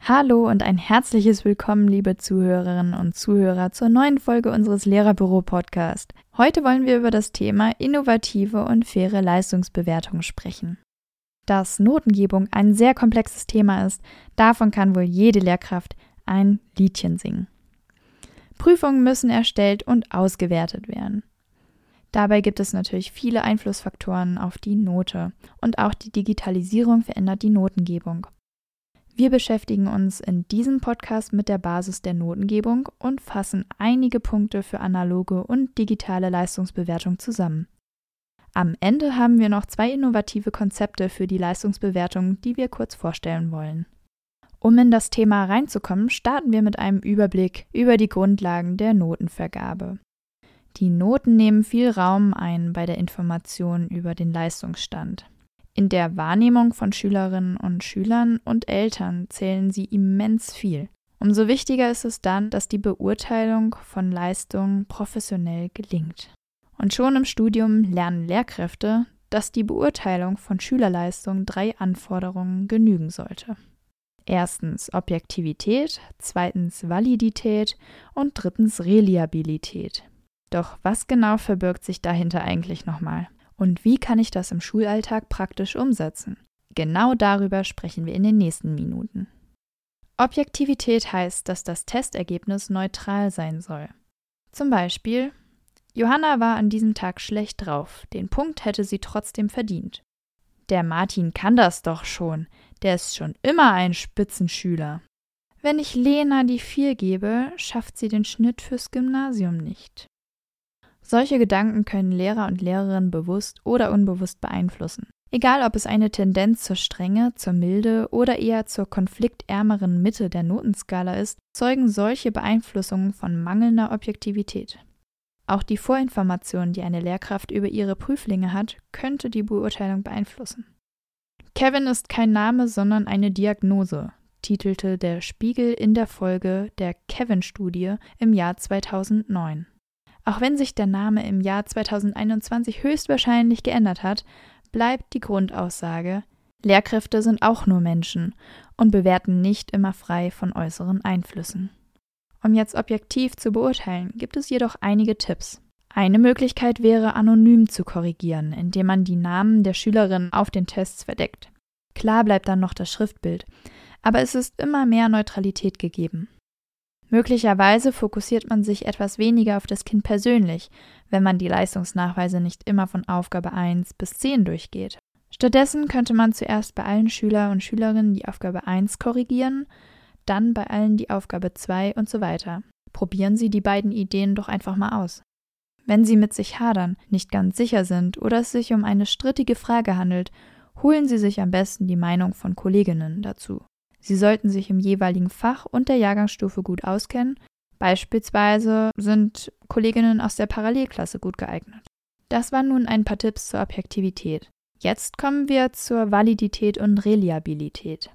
Hallo und ein herzliches Willkommen, liebe Zuhörerinnen und Zuhörer, zur neuen Folge unseres Lehrerbüro-Podcast. Heute wollen wir über das Thema innovative und faire Leistungsbewertung sprechen. Dass Notengebung ein sehr komplexes Thema ist, davon kann wohl jede Lehrkraft ein Liedchen singen. Prüfungen müssen erstellt und ausgewertet werden. Dabei gibt es natürlich viele Einflussfaktoren auf die Note und auch die Digitalisierung verändert die Notengebung. Wir beschäftigen uns in diesem Podcast mit der Basis der Notengebung und fassen einige Punkte für analoge und digitale Leistungsbewertung zusammen. Am Ende haben wir noch zwei innovative Konzepte für die Leistungsbewertung, die wir kurz vorstellen wollen. Um in das Thema reinzukommen, starten wir mit einem Überblick über die Grundlagen der Notenvergabe. Die Noten nehmen viel Raum ein bei der Information über den Leistungsstand. In der Wahrnehmung von Schülerinnen und Schülern und Eltern zählen sie immens viel. Umso wichtiger ist es dann, dass die Beurteilung von Leistungen professionell gelingt. Und schon im Studium lernen Lehrkräfte, dass die Beurteilung von Schülerleistungen drei Anforderungen genügen sollte. Erstens Objektivität, zweitens Validität und drittens Reliabilität. Doch was genau verbirgt sich dahinter eigentlich nochmal? Und wie kann ich das im Schulalltag praktisch umsetzen? Genau darüber sprechen wir in den nächsten Minuten. Objektivität heißt, dass das Testergebnis neutral sein soll. Zum Beispiel, Johanna war an diesem Tag schlecht drauf, den Punkt hätte sie trotzdem verdient. Der Martin kann das doch schon, der ist schon immer ein Spitzenschüler. Wenn ich Lena die 4 gebe, schafft sie den Schnitt fürs Gymnasium nicht. Solche Gedanken können Lehrer und Lehrerinnen bewusst oder unbewusst beeinflussen. Egal ob es eine Tendenz zur Strenge, zur Milde oder eher zur konfliktärmeren Mitte der Notenskala ist, zeugen solche Beeinflussungen von mangelnder Objektivität. Auch die Vorinformation, die eine Lehrkraft über ihre Prüflinge hat, könnte die Beurteilung beeinflussen. Kevin ist kein Name, sondern eine Diagnose, titelte der Spiegel in der Folge der Kevin-Studie im Jahr 2009. Auch wenn sich der Name im Jahr 2021 höchstwahrscheinlich geändert hat, bleibt die Grundaussage, Lehrkräfte sind auch nur Menschen und bewerten nicht immer frei von äußeren Einflüssen. Um jetzt objektiv zu beurteilen, gibt es jedoch einige Tipps. Eine Möglichkeit wäre, anonym zu korrigieren, indem man die Namen der Schülerinnen auf den Tests verdeckt. Klar bleibt dann noch das Schriftbild, aber es ist immer mehr Neutralität gegeben. Möglicherweise fokussiert man sich etwas weniger auf das Kind persönlich, wenn man die Leistungsnachweise nicht immer von Aufgabe 1 bis 10 durchgeht. Stattdessen könnte man zuerst bei allen Schüler und Schülerinnen die Aufgabe 1 korrigieren, dann bei allen die Aufgabe 2 und so weiter. Probieren Sie die beiden Ideen doch einfach mal aus. Wenn Sie mit sich hadern, nicht ganz sicher sind oder es sich um eine strittige Frage handelt, holen Sie sich am besten die Meinung von Kolleginnen dazu. Sie sollten sich im jeweiligen Fach und der Jahrgangsstufe gut auskennen. Beispielsweise sind Kolleginnen aus der Parallelklasse gut geeignet. Das waren nun ein paar Tipps zur Objektivität. Jetzt kommen wir zur Validität und Reliabilität.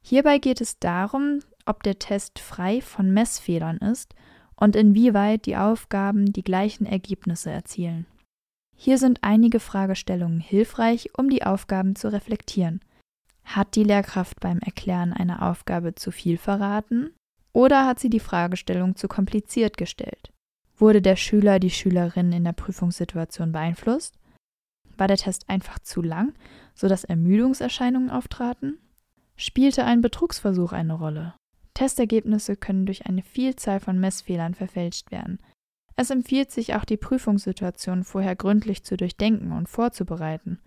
Hierbei geht es darum, ob der Test frei von Messfehlern ist und inwieweit die Aufgaben die gleichen Ergebnisse erzielen. Hier sind einige Fragestellungen hilfreich, um die Aufgaben zu reflektieren. Hat die Lehrkraft beim Erklären einer Aufgabe zu viel verraten? Oder hat sie die Fragestellung zu kompliziert gestellt? Wurde der Schüler, die Schülerin in der Prüfungssituation beeinflusst? War der Test einfach zu lang, sodass Ermüdungserscheinungen auftraten? Spielte ein Betrugsversuch eine Rolle? Testergebnisse können durch eine Vielzahl von Messfehlern verfälscht werden. Es empfiehlt sich auch, die Prüfungssituation vorher gründlich zu durchdenken und vorzubereiten.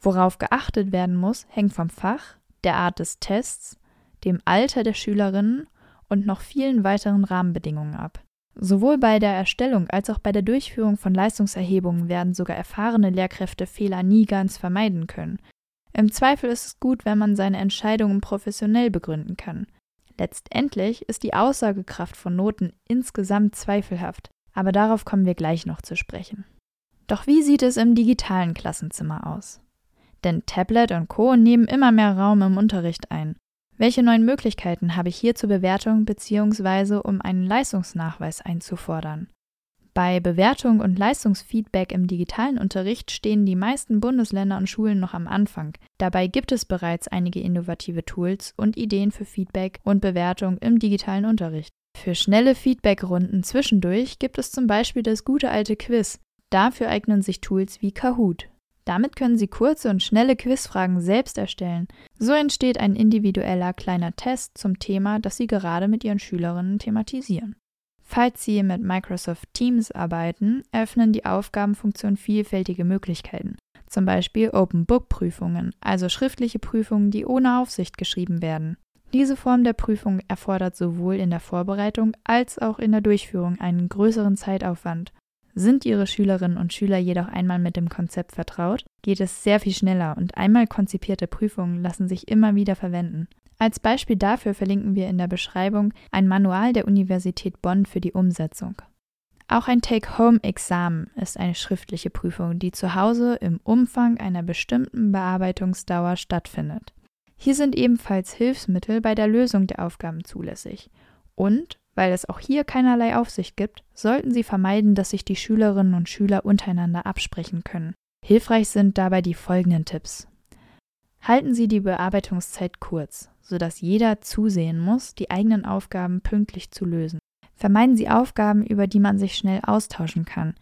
Worauf geachtet werden muss, hängt vom Fach, der Art des Tests, dem Alter der Schülerinnen und noch vielen weiteren Rahmenbedingungen ab. Sowohl bei der Erstellung als auch bei der Durchführung von Leistungserhebungen werden sogar erfahrene Lehrkräfte Fehler nie ganz vermeiden können. Im Zweifel ist es gut, wenn man seine Entscheidungen professionell begründen kann. Letztendlich ist die Aussagekraft von Noten insgesamt zweifelhaft, aber darauf kommen wir gleich noch zu sprechen. Doch wie sieht es im digitalen Klassenzimmer aus? Denn Tablet und Co nehmen immer mehr Raum im Unterricht ein. Welche neuen Möglichkeiten habe ich hier zur Bewertung bzw. um einen Leistungsnachweis einzufordern? Bei Bewertung und Leistungsfeedback im digitalen Unterricht stehen die meisten Bundesländer und Schulen noch am Anfang. Dabei gibt es bereits einige innovative Tools und Ideen für Feedback und Bewertung im digitalen Unterricht. Für schnelle Feedbackrunden zwischendurch gibt es zum Beispiel das gute alte Quiz. Dafür eignen sich Tools wie Kahoot. Damit können Sie kurze und schnelle Quizfragen selbst erstellen. So entsteht ein individueller kleiner Test zum Thema, das Sie gerade mit Ihren Schülerinnen thematisieren. Falls Sie mit Microsoft Teams arbeiten, eröffnen die Aufgabenfunktionen vielfältige Möglichkeiten. Zum Beispiel Open Book Prüfungen, also schriftliche Prüfungen, die ohne Aufsicht geschrieben werden. Diese Form der Prüfung erfordert sowohl in der Vorbereitung als auch in der Durchführung einen größeren Zeitaufwand. Sind Ihre Schülerinnen und Schüler jedoch einmal mit dem Konzept vertraut, geht es sehr viel schneller und einmal konzipierte Prüfungen lassen sich immer wieder verwenden. Als Beispiel dafür verlinken wir in der Beschreibung ein Manual der Universität Bonn für die Umsetzung. Auch ein Take-Home-Examen ist eine schriftliche Prüfung, die zu Hause im Umfang einer bestimmten Bearbeitungsdauer stattfindet. Hier sind ebenfalls Hilfsmittel bei der Lösung der Aufgaben zulässig. Und, weil es auch hier keinerlei Aufsicht gibt, sollten Sie vermeiden, dass sich die Schülerinnen und Schüler untereinander absprechen können. Hilfreich sind dabei die folgenden Tipps. Halten Sie die Bearbeitungszeit kurz sodass jeder zusehen muss, die eigenen Aufgaben pünktlich zu lösen. Vermeiden Sie Aufgaben, über die man sich schnell austauschen kann,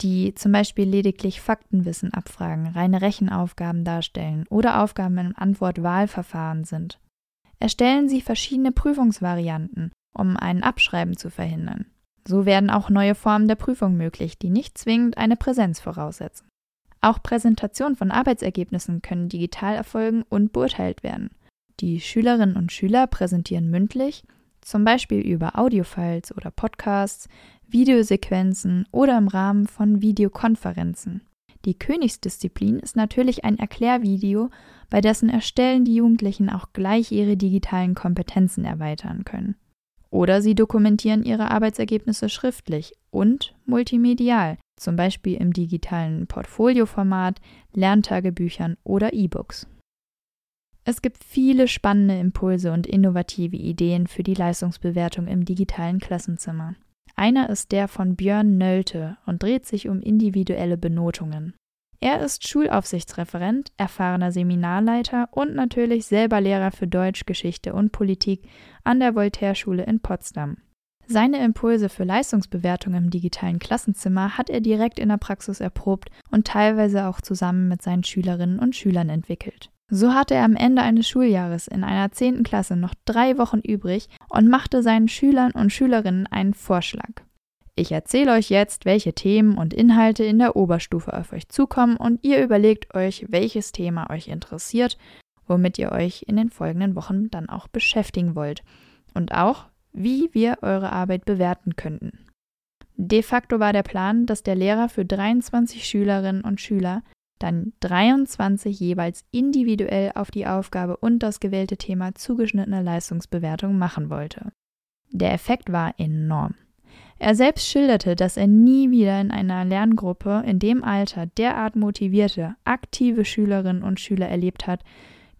die zum Beispiel lediglich Faktenwissen abfragen, reine Rechenaufgaben darstellen oder Aufgaben im Antwort-Wahlverfahren sind. Erstellen Sie verschiedene Prüfungsvarianten, um ein Abschreiben zu verhindern. So werden auch neue Formen der Prüfung möglich, die nicht zwingend eine Präsenz voraussetzen. Auch Präsentationen von Arbeitsergebnissen können digital erfolgen und beurteilt werden. Die Schülerinnen und Schüler präsentieren mündlich, zum Beispiel über Audiofiles oder Podcasts, Videosequenzen oder im Rahmen von Videokonferenzen. Die Königsdisziplin ist natürlich ein Erklärvideo, bei dessen Erstellen die Jugendlichen auch gleich ihre digitalen Kompetenzen erweitern können. Oder sie dokumentieren ihre Arbeitsergebnisse schriftlich und multimedial, zum Beispiel im digitalen Portfolioformat, Lerntagebüchern oder E-Books. Es gibt viele spannende Impulse und innovative Ideen für die Leistungsbewertung im digitalen Klassenzimmer. Einer ist der von Björn Nölte und dreht sich um individuelle Benotungen. Er ist Schulaufsichtsreferent, erfahrener Seminarleiter und natürlich selber Lehrer für Deutsch, Geschichte und Politik an der Voltaire-Schule in Potsdam. Seine Impulse für Leistungsbewertung im digitalen Klassenzimmer hat er direkt in der Praxis erprobt und teilweise auch zusammen mit seinen Schülerinnen und Schülern entwickelt. So hatte er am Ende eines Schuljahres in einer zehnten Klasse noch drei Wochen übrig und machte seinen Schülern und Schülerinnen einen Vorschlag. Ich erzähle euch jetzt, welche Themen und Inhalte in der Oberstufe auf euch zukommen und ihr überlegt euch, welches Thema euch interessiert, womit ihr euch in den folgenden Wochen dann auch beschäftigen wollt und auch, wie wir eure Arbeit bewerten könnten. De facto war der Plan, dass der Lehrer für 23 Schülerinnen und Schüler dann 23 jeweils individuell auf die Aufgabe und das gewählte Thema zugeschnittene Leistungsbewertung machen wollte. Der Effekt war enorm. Er selbst schilderte, dass er nie wieder in einer Lerngruppe in dem Alter derart motivierte, aktive Schülerinnen und Schüler erlebt hat,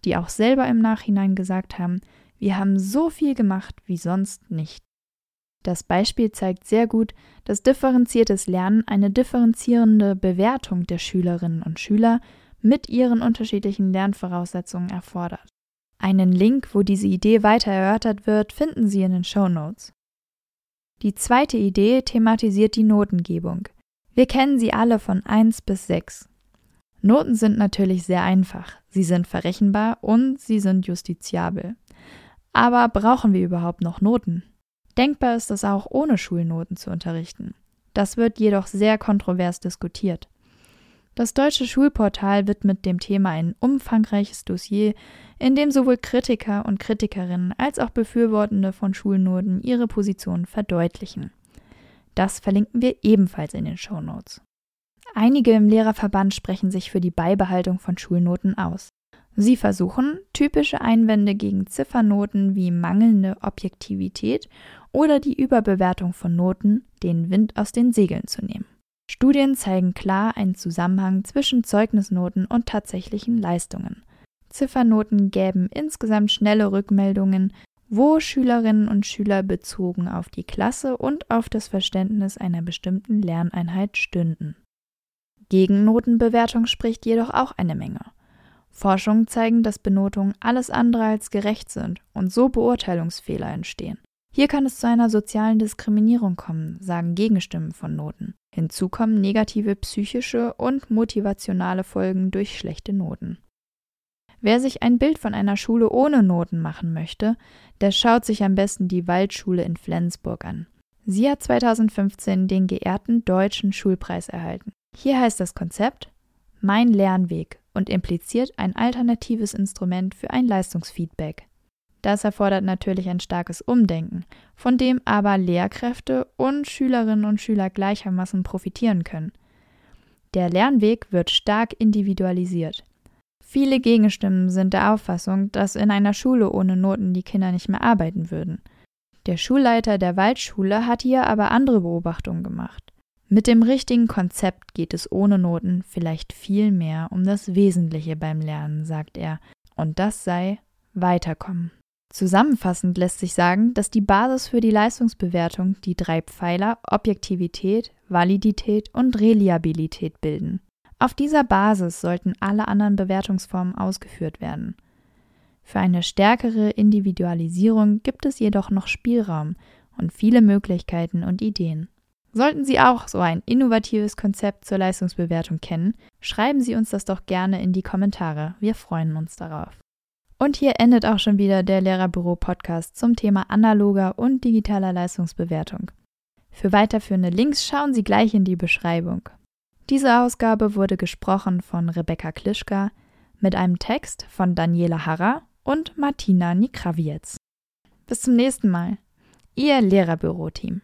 die auch selber im Nachhinein gesagt haben, wir haben so viel gemacht wie sonst nicht. Das Beispiel zeigt sehr gut, dass differenziertes Lernen eine differenzierende Bewertung der Schülerinnen und Schüler mit ihren unterschiedlichen Lernvoraussetzungen erfordert. Einen Link, wo diese Idee weiter erörtert wird, finden Sie in den Show Notes. Die zweite Idee thematisiert die Notengebung. Wir kennen sie alle von 1 bis 6. Noten sind natürlich sehr einfach, sie sind verrechenbar und sie sind justiziabel. Aber brauchen wir überhaupt noch Noten? Denkbar ist es auch, ohne Schulnoten zu unterrichten. Das wird jedoch sehr kontrovers diskutiert. Das deutsche Schulportal widmet dem Thema ein umfangreiches Dossier, in dem sowohl Kritiker und Kritikerinnen als auch Befürwortende von Schulnoten ihre Positionen verdeutlichen. Das verlinken wir ebenfalls in den Show Notes. Einige im Lehrerverband sprechen sich für die Beibehaltung von Schulnoten aus. Sie versuchen, typische Einwände gegen Ziffernoten wie mangelnde Objektivität oder die Überbewertung von Noten den Wind aus den Segeln zu nehmen. Studien zeigen klar einen Zusammenhang zwischen Zeugnisnoten und tatsächlichen Leistungen. Ziffernoten gäben insgesamt schnelle Rückmeldungen, wo Schülerinnen und Schüler bezogen auf die Klasse und auf das Verständnis einer bestimmten Lerneinheit stünden. Gegen Notenbewertung spricht jedoch auch eine Menge. Forschungen zeigen, dass Benotungen alles andere als gerecht sind und so Beurteilungsfehler entstehen. Hier kann es zu einer sozialen Diskriminierung kommen, sagen Gegenstimmen von Noten. Hinzu kommen negative psychische und motivationale Folgen durch schlechte Noten. Wer sich ein Bild von einer Schule ohne Noten machen möchte, der schaut sich am besten die Waldschule in Flensburg an. Sie hat 2015 den geehrten Deutschen Schulpreis erhalten. Hier heißt das Konzept Mein Lernweg und impliziert ein alternatives Instrument für ein Leistungsfeedback. Das erfordert natürlich ein starkes Umdenken, von dem aber Lehrkräfte und Schülerinnen und Schüler gleichermaßen profitieren können. Der Lernweg wird stark individualisiert. Viele Gegenstimmen sind der Auffassung, dass in einer Schule ohne Noten die Kinder nicht mehr arbeiten würden. Der Schulleiter der Waldschule hat hier aber andere Beobachtungen gemacht. Mit dem richtigen Konzept geht es ohne Noten vielleicht viel mehr um das Wesentliche beim Lernen, sagt er, und das sei weiterkommen. Zusammenfassend lässt sich sagen, dass die Basis für die Leistungsbewertung die drei Pfeiler Objektivität, Validität und Reliabilität bilden. Auf dieser Basis sollten alle anderen Bewertungsformen ausgeführt werden. Für eine stärkere Individualisierung gibt es jedoch noch Spielraum und viele Möglichkeiten und Ideen. Sollten Sie auch so ein innovatives Konzept zur Leistungsbewertung kennen, schreiben Sie uns das doch gerne in die Kommentare. Wir freuen uns darauf. Und hier endet auch schon wieder der Lehrerbüro-Podcast zum Thema analoger und digitaler Leistungsbewertung. Für weiterführende Links schauen Sie gleich in die Beschreibung. Diese Ausgabe wurde gesprochen von Rebecca Klischka mit einem Text von Daniela Harrer und Martina Nikrawiec. Bis zum nächsten Mal. Ihr Lehrerbüro-Team.